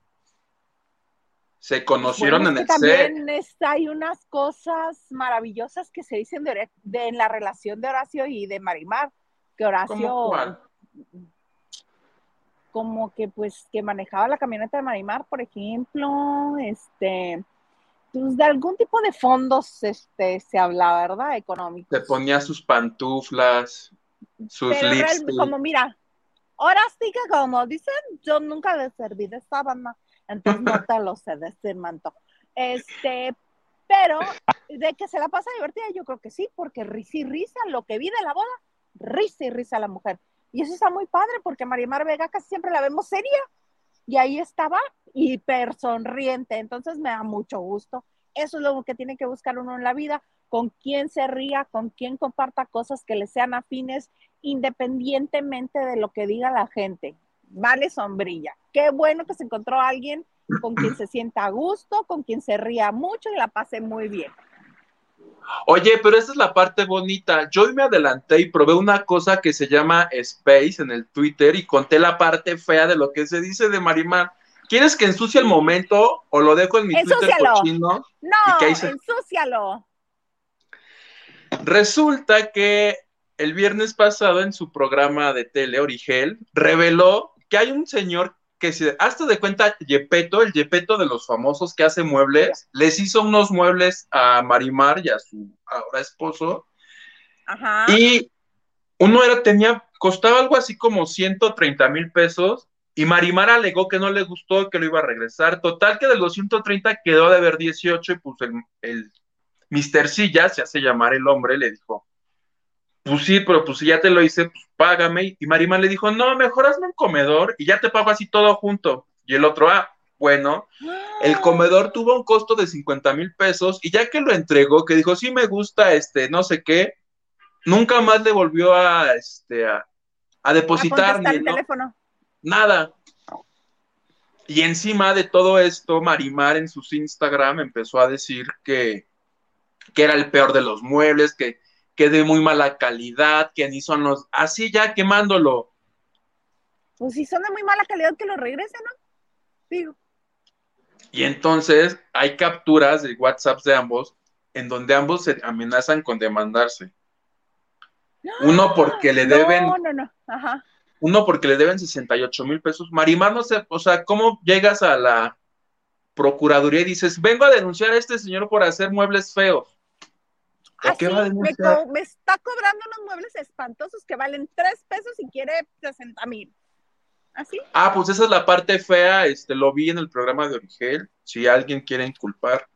se conocieron en el también hay unas cosas maravillosas que se dicen de, en la relación de Horacio y de Marimar, que Horacio como que pues que manejaba la camioneta de Marimar, por ejemplo, este pues de algún tipo de fondos este se hablaba, ¿verdad? Económico. Se ponía sus pantuflas, sus Pero como mira, ahora sí que como dicen, yo nunca le serví de sábana entonces no te lo sé decir, manto. Este, pero de que se la pasa divertida, yo creo que sí, porque risa y risa, lo que vi de la boda, risa y risa la mujer. Y eso está muy padre porque Marimar Vega casi siempre la vemos seria. Y ahí estaba hiper sonriente. Entonces me da mucho gusto. Eso es lo que tiene que buscar uno en la vida. Con quién se ría, con quién comparta cosas que le sean afines, independientemente de lo que diga la gente. Vale sombrilla. Qué bueno que se encontró alguien con quien se sienta a gusto, con quien se ría mucho y la pase muy bien. Oye, pero esta es la parte bonita. Yo me adelanté y probé una cosa que se llama Space en el Twitter y conté la parte fea de lo que se dice de Marimar. ¿Quieres que ensucie el momento o lo dejo en mi Twitter cochino? No, ensúcialo. Resulta que el viernes pasado en su programa de tele Origel reveló que hay un señor que si hasta de cuenta Yepeto, el Yepeto de los famosos que hace muebles, les hizo unos muebles a Marimar y a su ahora esposo. Ajá. Y uno era, tenía, costaba algo así como 130 mil pesos y Marimar alegó que no le gustó, que lo iba a regresar. Total que de los 130 quedó de haber 18 y pues el, el Mr. Silla, se hace llamar el hombre, le dijo, pues sí, pero pues si ya te lo hice, pues págame. Y Marimar le dijo, no, mejor hazme un comedor y ya te pago así todo junto. Y el otro, ah, bueno, el comedor tuvo un costo de 50 mil pesos y ya que lo entregó, que dijo, sí me gusta, este, no sé qué, nunca más le volvió a, este, a, depositar. ni, el teléfono. Nada. Y encima de todo esto, Marimar en sus Instagram empezó a decir que, que era el peor de los muebles, que que de muy mala calidad, que ni son los, así ya quemándolo. Pues si son de muy mala calidad, que lo regresen, ¿no? Digo. Y entonces hay capturas de WhatsApp de ambos en donde ambos se amenazan con demandarse. Uno porque le deben. No, no, no. Ajá. Uno porque le deben 68 mil pesos. Marimar, no sé, o sea, ¿cómo llegas a la Procuraduría y dices, vengo a denunciar a este señor por hacer muebles feos? Así, me, me, está cobrando unos muebles espantosos que valen tres pesos y quiere 60 mil. ¿Así? Ah, pues esa es la parte fea, este, lo vi en el programa de Origel. Si alguien quiere inculpar,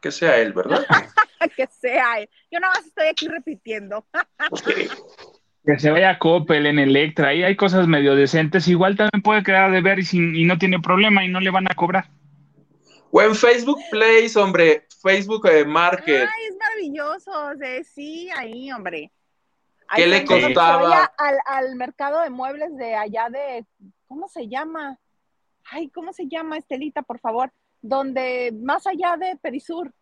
que sea él, ¿verdad? que sea él. Yo nada más estoy aquí repitiendo. que se vaya a Coppel, en Electra, ahí hay cosas medio decentes. Igual también puede quedar de ver y, y no tiene problema y no le van a cobrar. O en Facebook Place, hombre, Facebook eh, Market. Ay, es maravilloso, sí, ahí, hombre. ¿Qué le costaba? Al, al mercado de muebles de allá de, ¿cómo se llama? Ay, ¿cómo se llama, Estelita, por favor? Donde, más allá de Perisur.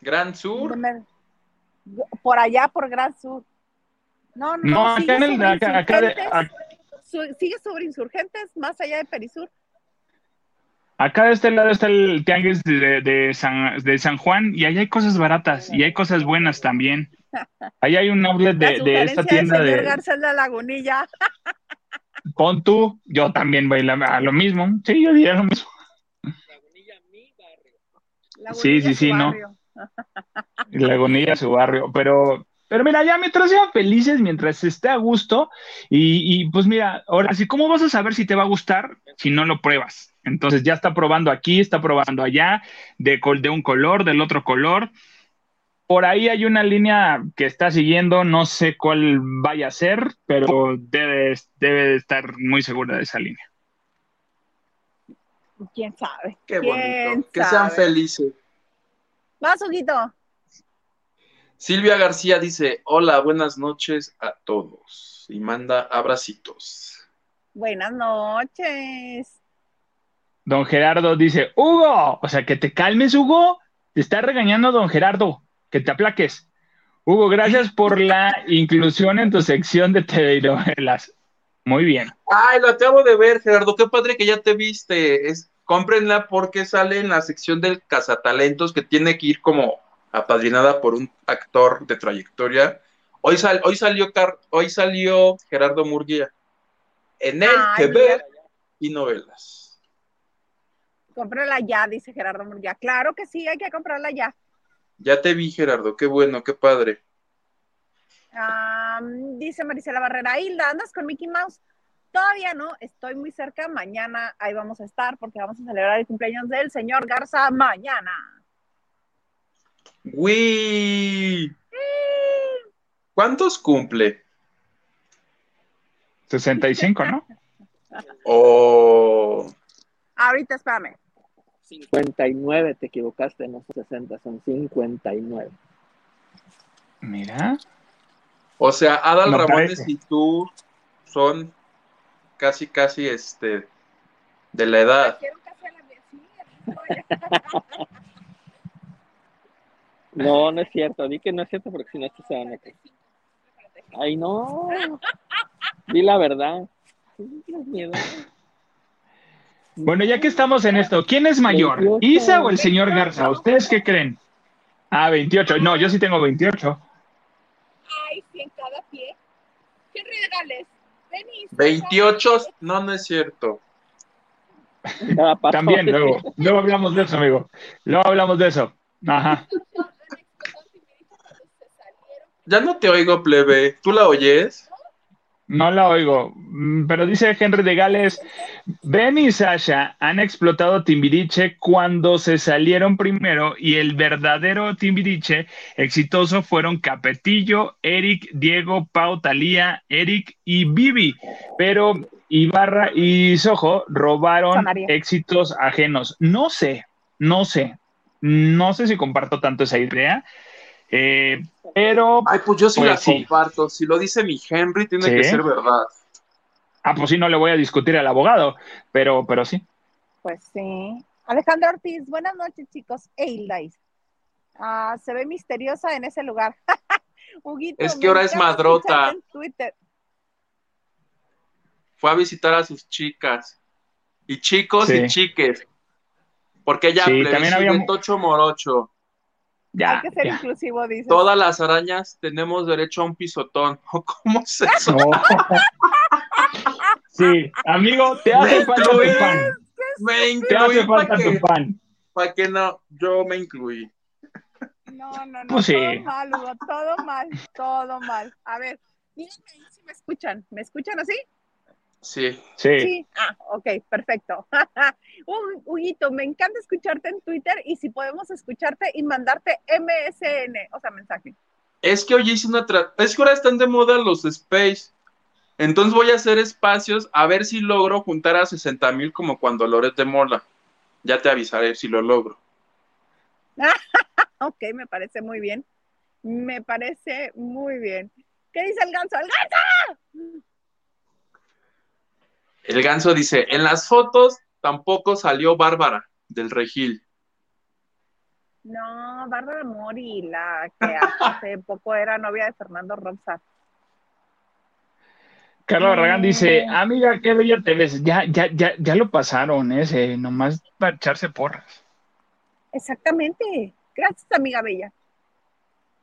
Gran Sur. Por allá, por Gran Sur. No, no, no acá en el, acá, acá sigue sobre insurgentes, más allá de Perisur. Acá de este lado está el tianguis de, San, de San Juan y ahí hay cosas baratas y hay cosas buenas también. Ahí hay un outlet de, esta tienda de... García la Lagunilla. Pon tú, yo también voy a lo mismo. Sí, yo diría lo mismo. Lagunilla, mi barrio. sí, sí, sí, no. Lagunilla, su barrio. Pero, pero mira, ya mientras sean felices, mientras esté a gusto, y, y pues mira, ahora sí, ¿cómo vas a saber si te va a gustar si no lo pruebas? Entonces ya está probando aquí, está probando allá, de, de un color, del otro color. Por ahí hay una línea que está siguiendo, no sé cuál vaya a ser, pero debe, debe estar muy segura de esa línea. ¿Quién sabe? Qué bonito. Que sean felices. Vas, Huguito. Silvia García dice, hola, buenas noches a todos. Y manda abracitos. Buenas noches. Don Gerardo dice, Hugo, o sea, que te calmes, Hugo. Te está regañando don Gerardo, que te aplaques. Hugo, gracias por la inclusión en tu sección de telenovelas. Muy bien. Ay, lo acabo de ver, Gerardo. Qué padre que ya te viste. Es, cómprenla porque sale en la sección del cazatalentos que tiene que ir como apadrinada por un actor de trayectoria. Hoy, hoy, salió, hoy salió Gerardo Murguía. En el que ver y novelas. Cómprala ya, dice Gerardo Murguía. Claro que sí, hay que comprarla ya. Ya te vi, Gerardo, qué bueno, qué padre. dice Marisela Barrera, Hilda, ¿andas con Mickey Mouse? Todavía no, estoy muy cerca. Mañana ahí vamos a estar porque vamos a celebrar el cumpleaños del señor Garza mañana. ¡Uy! ¿Cuántos cumple? 65, ¿no? O Ahorita, espérame. 59, te equivocaste, no son 60, son 59. Mira. O sea, Adal No Ramones parece. y tú son casi, casi este de la edad. No, no es cierto, di que no es cierto porque si no esto se van a caer. Ay, no. Di la verdad. Mío. Bueno, ya que estamos en esto, ¿quién es mayor? 28. ¿Isa o el señor Garza? ¿Ustedes qué creen? Ah, 28. No, yo sí tengo 28. Ay, sí, en cada pie. ¿Qué regales? Ven y- 28, no, no es cierto. También, luego. Luego hablamos de eso, amigo. Luego hablamos de eso. Ajá. Ya no te oigo, plebe. ¿Tú la oyes? No la oigo. Mm, Pero dice Henry de Gales, Ben y Sasha han explotado Timbiriche cuando se salieron primero y el verdadero Timbiriche exitoso fueron Capetillo, Eric, Diego, Pau, Talía, Eric y Vivi. Pero Ibarra y Sojo robaron Sonaría. éxitos ajenos. No sé, no sé. No sé si comparto tanto esa idea. Eh, pero Ay, pues yo sí Pues la sí. comparto. Si lo dice mi Henry, tiene Sí. que ser verdad. Ah, pues sí, no le voy a discutir al abogado, pero, pero sí. Pues sí. Alejandra Ortiz, buenas noches, chicos. Eildais. Ah, se ve misteriosa en ese lugar. Huguito, Es que ahora es madrota. escucharte en Twitter. Fue a visitar a sus chicas. Y chicos Sí. y chiques. Porque ya Sí, también había- Tocho Morocho. Ya, Hay que ser ya. inclusivo, dice. Todas las arañas tenemos derecho a un pisotón. ¿Cómo es eso? No. Sí, amigo, te hace Me falta tu pan. Me Te hace falta para tu pan. pa' que no. Yo me incluí. No, no, no. Pues sí. Todo mal, Hugo. Todo mal. Todo mal. A ver, díganme ahí si me escuchan. ¿Me escuchan así? Sí. Sí. Sí. Ah, ok, perfecto. Hu- Huguito, me encanta escucharte en Twitter y si podemos escucharte y mandarte MSN, o sea, mensaje. Es que hoy hice una. tra- Es que ahora están de moda los space. Entonces voy a hacer espacios a ver si logro juntar a 60 mil como cuando Loret de Mola. Ya te avisaré si lo logro. Ok, me parece muy bien. Me parece muy bien. ¿Qué dice el ganso? ¡El ganso! El ganso dice: En las fotos tampoco salió Bárbara del Regil. No, Bárbara Mori, la que hace poco era novia de Fernando Robsar. Carlos Barragán Mm. dice, amiga, qué bella te ves. Ya, ya, ya, ya lo pasaron, ese, nomás para echarse porras. Exactamente. Gracias, amiga bella.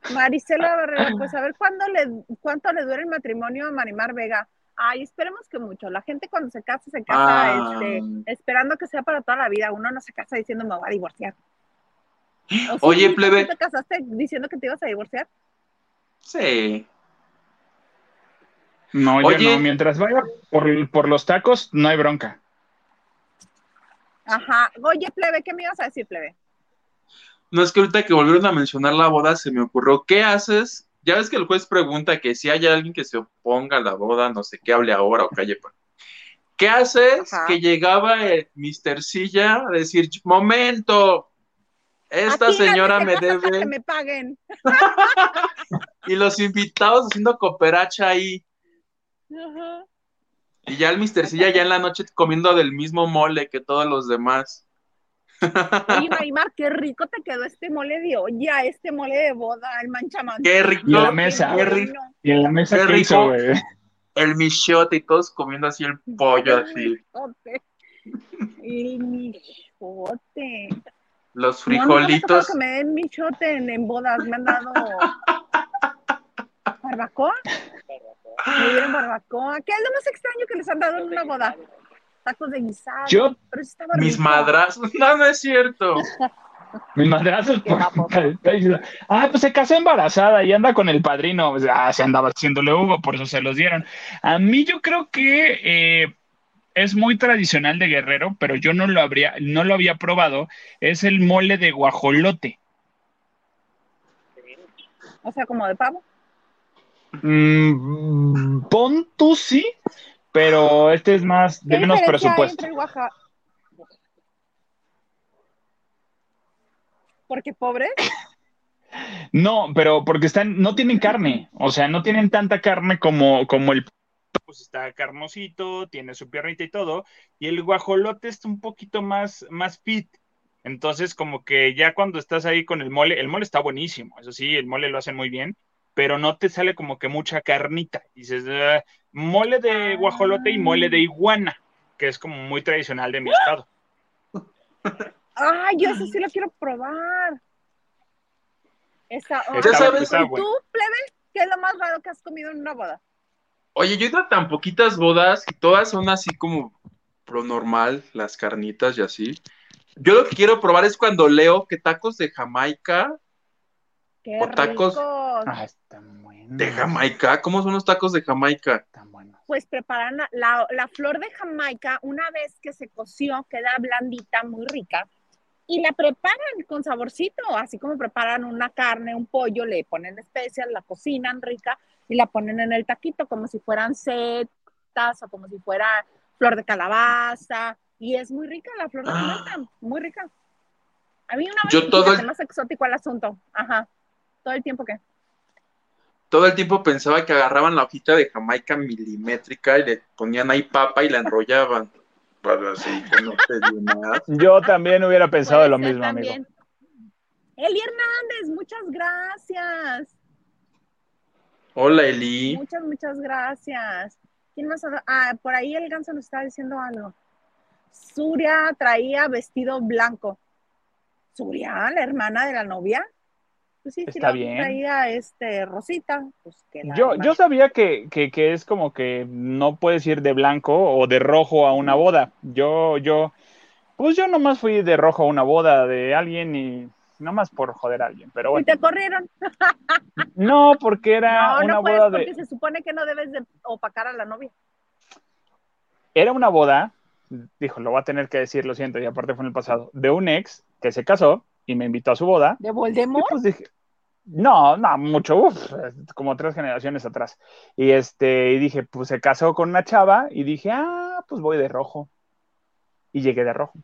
Marisela Barrera, pues a ver cuándo le, cuánto le dura el matrimonio a Marimar Vega. Ay, esperemos que mucho. La gente cuando se casa, se casa Ah. este, esperando que sea para toda la vida. Uno no se casa diciendo me voy a divorciar. ¿O sí, Oye, ¿tú plebe. te casaste diciendo que te ibas a divorciar? Sí. No, Oye. yo no, mientras vaya por, por los tacos, no hay bronca. Ajá. Oye, plebe, ¿qué me ibas a decir, plebe? No es que ahorita que volvieron a mencionar la boda, se me ocurrió, ¿qué haces? Ya ves que el juez pregunta que si hay alguien que se oponga a la boda, no sé qué hable ahora o calle. pues. ¿Qué haces? Ajá. Que llegaba el Mr. Silla a decir, momento, esta Aquí señora se me debe, que me paguen. y los invitados haciendo cooperacha ahí, Ajá. y ya el Mr. Silla ya en la noche comiendo del mismo mole que todos los demás. Oye, Marimar, qué rico te quedó este mole de olla, este mole de boda, el manchamán. Qué rico, Y en la mesa. qué rico, Y en la mesa Qué rico. hizo, güey. el michote y todos comiendo así el pollo así, El michote. los No, nunca me frijolitos. que me den michote en, en bodas, me han dado barbacoa. Me dieron barbacoa. ¿Qué es lo más extraño que les han dado en una boda? Tacos de guisado. Yo- pero eso estaba Mis rico. madras. No, no es cierto. Mis madrazos. Ah, pues se casó embarazada y anda con el padrino. Ah, se andaba haciéndole Hugo, por eso se los dieron. A mí yo creo que eh, es muy tradicional de Guerrero, pero yo no lo habría, no lo había probado. Es el mole de guajolote. O sea, como de pavo. Mm, pon tú sí, pero este es más de ¿Qué menos presupuesto. Oaxaca? Porque pobre. No, pero porque están, no tienen carne, o sea, no tienen tanta carne como, como el pues está carnosito, tiene su piernita y todo, y el guajolote está un poquito más, más fit. Entonces, como que ya cuando estás ahí con el mole, el mole está buenísimo, eso sí, el mole lo hacen muy bien, pero no te sale como que mucha carnita. Dices, "Ah, mole de guajolote y mole de iguana, que es como muy tradicional de mi estado. Ay, yo eso sí lo quiero probar. Está, Ya sabes- está ¿Y bueno. tú, plebe? ¿Qué es lo más raro que has comido en una boda? Oye, yo he ido a tan poquitas bodas y todas son así como lo normal, las carnitas y así. Yo lo que quiero probar es cuando leo que tacos de Jamaica, Qué O tacos. ricos. Ah, están. De Jamaica, ¿cómo son los tacos de Jamaica? Buenos. Pues preparan la- la, la flor de Jamaica una vez que se coció, queda blandita, muy rica, y la preparan con saborcito, así como preparan una carne, un pollo, le ponen especias, la cocinan rica y la ponen en el taquito como si fueran setas o como si fuera flor de calabaza, y es muy rica la flor de Ah. Jamaica, muy rica. A mí una vez Yo todo el- más exótico el asunto, ajá, todo el tiempo que... Todo el tiempo pensaba que agarraban la hojita de Jamaica milimétrica y le ponían ahí papa y la enrollaban. Para así que no te dio nada. Yo también hubiera pensado Puede lo mismo, amigo. Eli Hernández, muchas gracias. Hola, Eli. Muchas, muchas gracias. ¿Quién más? Ah, por ahí el ganso nos está diciendo algo. Suria traía vestido blanco. Suria, la hermana de la novia. Pues sí, Está la bien. traía este Rosita. Pues que la Yo, yo sabía que, que, que es como que no puedes ir de blanco o de rojo a una boda. Yo, yo, pues yo nomás fui de rojo a una boda de alguien y nomás por joder a alguien. Pero Y bueno, te corrieron. no, porque era No, una no puedes boda porque de, se supone que no debes de opacar a la novia. era una boda, dijo, lo voy a tener que decir, lo siento, y aparte fue en el pasado, de un ex que se casó y me invitó a su boda. ¿De Y Voldemort? pues dije, no, no, mucho, uf, como tres generaciones atrás. Y este, y dije, pues se casó con una chava y dije, ah, pues voy de rojo. Y llegué de rojo.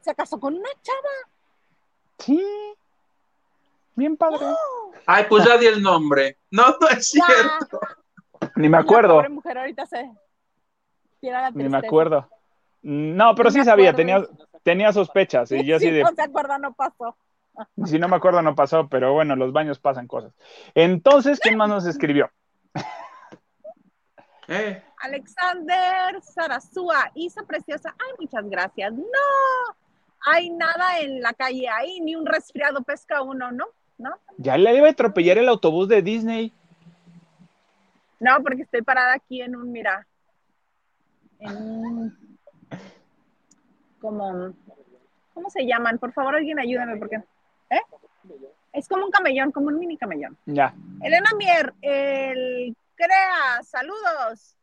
Se casó con una chava. Sí. Bien padre. Ay, pues ya di el nombre. No, no es Ya. cierto. Ni me La acuerdo, pobre mujer ahorita se tira la ni me acuerdo. No, pero Ni sí sabía, tenía, tenía sospechas. Y yo así Si de, no se acuerda, no pasó. si no me acuerdo, no pasó, pero bueno, los baños pasan cosas. Entonces, ¿quién más nos escribió? Eh, Alexander Sarasúa, Isa Preciosa. Ay, muchas gracias. No, hay nada en la calle ahí, ni un resfriado pesca uno, ¿no? No, Ya le iba a atropellar el autobús de Disney. no, porque estoy parada aquí en un, mira, en un, como, ¿cómo se llaman? Por favor, alguien ayúdame, porque, ¿eh? Es como un camellón, como un mini camellón. Ya. Elena Mier, el Crea, saludos.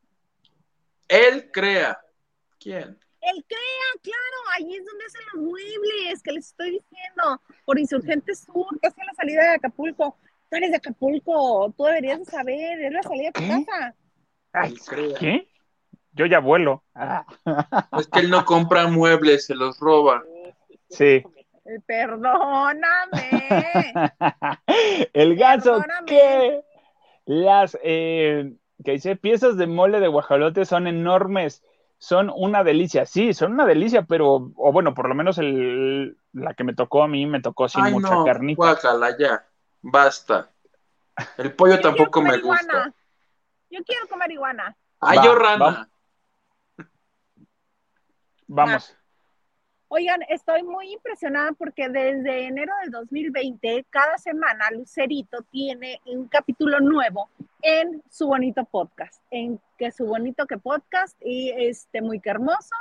él crea. ¿Quién? El CREA, claro, ahí es donde hacen los muebles, que les estoy diciendo, por Insurgente Sur, casi a la salida de Acapulco. Tú eres de Acapulco, tú deberías de saber, es la salida de tu casa. Ay. ¿Qué? Yo ya vuelo. Es que él no compra muebles, se los roba. sí. Perdóname. El ganso Perdóname. que las eh, que dice piezas de mole de guajolote son enormes, son una delicia. Sí, son una delicia, pero o bueno, por lo menos el, la que me tocó a mí me tocó sin Ay, mucha no, carnita. guácala, ya. Basta. El pollo Yo tampoco me gusta. iguana. Yo quiero comer iguana. Ay, Va, yo rana. va. Vamos. Oigan, estoy muy impresionada porque desde enero del 2020, cada semana Lucerito tiene un capítulo nuevo en su bonito podcast, en que su bonito que podcast y este muy hermoso.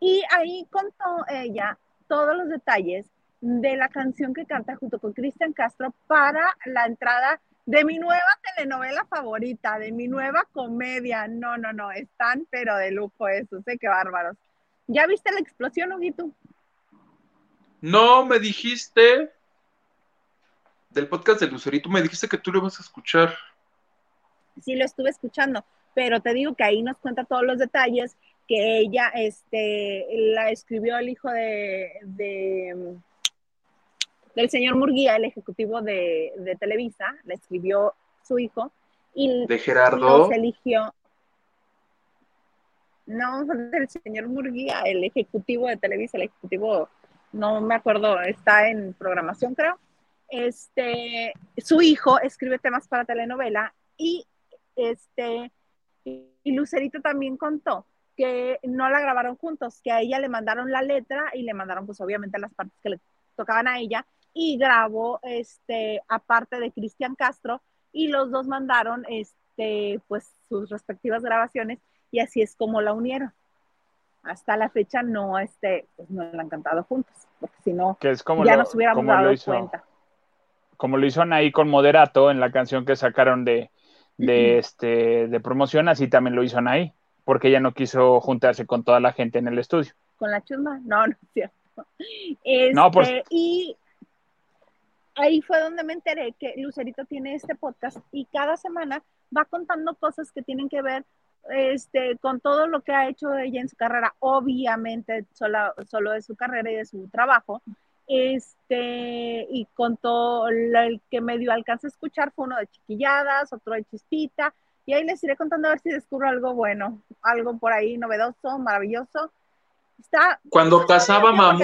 Y ahí contó ella todos los detalles de la canción que canta junto con Cristian Castro para la entrada de mi nueva telenovela favorita, de mi nueva comedia. No, no, no, están pero de lujo eso, sé qué bárbaros. ¿Ya viste la explosión, Huguito? No, me dijiste del podcast de Lucerito, me dijiste que tú lo ibas a escuchar. sí lo estuve escuchando, pero te digo que ahí nos cuenta todos los detalles que ella, este, la escribió el hijo de, de del señor Murguía, el ejecutivo de, de, Televisa, la escribió su hijo y de Gerardo eligió no del señor Murguía, el ejecutivo de Televisa, el ejecutivo no me acuerdo, está en programación creo. Este, su hijo escribe temas para telenovela y este y Lucerito también contó que no la grabaron juntos, que a ella le mandaron la letra y le mandaron pues obviamente las partes que le tocaban a ella y grabó este aparte de Cristian Castro y los dos mandaron este pues sus respectivas grabaciones y así es como la unieron. Hasta la fecha no este pues no la han cantado juntos, porque si no ya nos hubiéramos dado cuenta. Como lo hizo Anaí con Moderato en la canción que sacaron de, de, este, de promoción, así también lo hizo Anaí, porque ella no quiso juntarse con toda la gente en el estudio. ¿Con la chusma? No, no es cierto. no, pues. Este, y ahí fue donde me enteré que Lucerito tiene este podcast y cada semana va contando cosas que tienen que ver este, con todo lo que ha hecho ella en su carrera, obviamente solo, solo de su carrera y de su trabajo, este, y con todo el que medio alcanza a escuchar fue uno de chiquilladas, otro de chispita, y ahí les iré contando a ver si descubro algo bueno, algo por ahí novedoso, maravilloso. Está, Cuando casaba Mamut,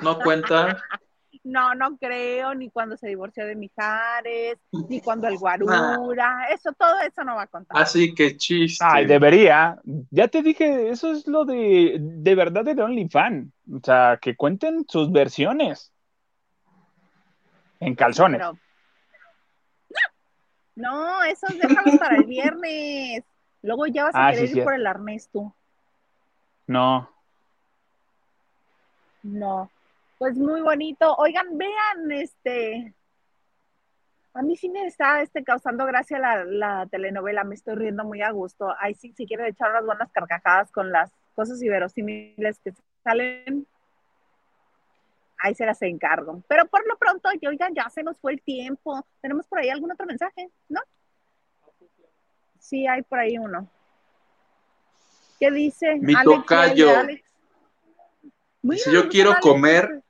no cuenta. No, no creo, ni cuando se divorció de Mijares, ni cuando el Guarura, eso, todo eso no va a contar. Así que chiste. Ay, debería. Ya te dije, eso es lo de, de verdad de OnlyFans. O sea, que cuenten sus versiones. En calzones. No, eso déjalos para el viernes. Luego ya vas a ah, querer ir por el arnés tú. No. No pues muy bonito. Oigan, vean, este, a mí sí me está este, causando gracia la, telenovela, me estoy riendo muy a gusto. Ahí sí, si quieren echar unas buenas carcajadas con las cosas inverosímiles que salen, ahí se las encargo. Pero por lo pronto, oigan, ya se nos fue el tiempo. ¿Tenemos por ahí algún otro mensaje? ¿No? Sí, hay por ahí uno. ¿Qué dice? Mi tocayo. si yo quiero comer,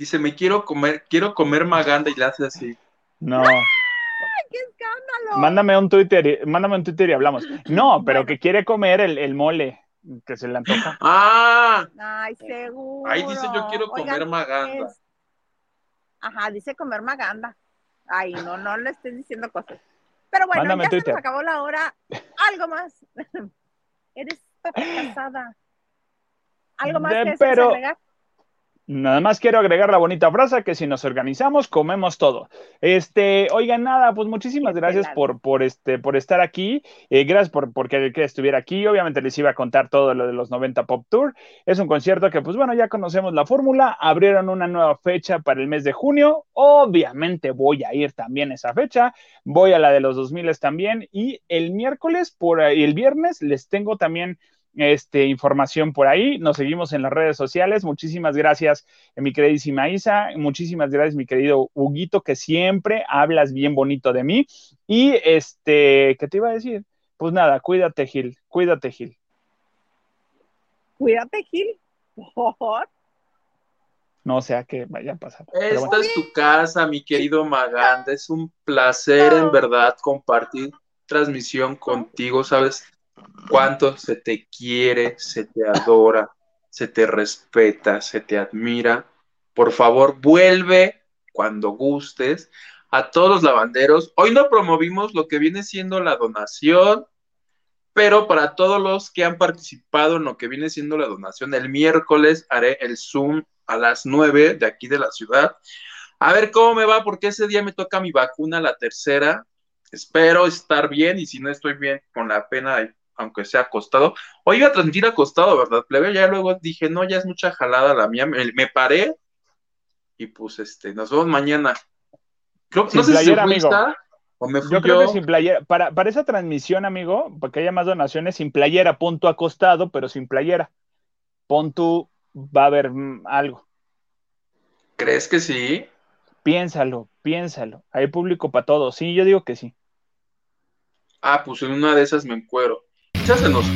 Dice, me quiero comer, quiero comer maganda y le hace así. No. ¡Qué escándalo! Mándame un Twitter, mándame un Twitter y hablamos. No, pero que quiere comer el, mole que se le antoja. Ah. Ay, seguro. Ahí dice yo quiero comer maganda. Ajá, dice comer maganda. Ay, no, no le estés diciendo cosas. Pero bueno, ya se nos acabó la hora. Algo más. Eres casada. ¿Algo más que pero... agregar? Nada más quiero agregar la bonita frase que si nos organizamos, comemos todo. Este, oigan, nada, pues muchísimas gracias por, por, este, por estar aquí. Eh, gracias por, por que, que, estuviera aquí. Obviamente les iba a contar todo lo de los 90 Pop Tour. Es un concierto que, pues bueno, ya conocemos la fórmula. Abrieron una nueva fecha para el mes de junio. Obviamente voy a ir también a esa fecha. Voy a la de los 2000 también. Y el miércoles por el viernes les tengo también este, información por ahí. Nos seguimos en las redes sociales. Muchísimas gracias, eh, mi queridísima Isa. Muchísimas gracias, mi querido Huguito, que siempre hablas bien bonito de mí. Y este, ¿qué te iba a decir? Pues nada, cuídate, Gil. Cuídate, Gil. Cuídate, Gil. Por No sea que vaya a pasar. Esta es tu casa, mi querido Maganda. Es un placer, en verdad, compartir transmisión contigo, ¿sabes? Cuánto se te quiere, se te adora, se te respeta, se te admira. Por favor, vuelve cuando gustes a todos los lavanderos. Hoy no promovimos lo que viene siendo la donación, pero para todos los que han participado en lo que viene siendo la donación, el miércoles haré el Zoom a las 9 de aquí de la ciudad. A ver cómo me va, porque ese día me toca mi vacuna, la tercera. Espero estar bien y si no estoy bien, con la pena aunque sea acostado. Hoy iba a transmitir acostado, ¿verdad, plebe? Ya luego dije, no, ya es mucha jalada la mía. Me, paré y pues, este, nos vemos mañana. Creo, no sé si amigo. o me fui yo, creo que sin playera. Para, para esa transmisión, amigo, para que haya más donaciones, sin playera, pon tu acostado, pero sin playera. Pon tu, va a haber mm, algo. ¿Crees que sí? Piénsalo, piénsalo. Hay público para todo. Sí, yo digo que sí. Ah, pues en una de esas me encuero. Quizás se nos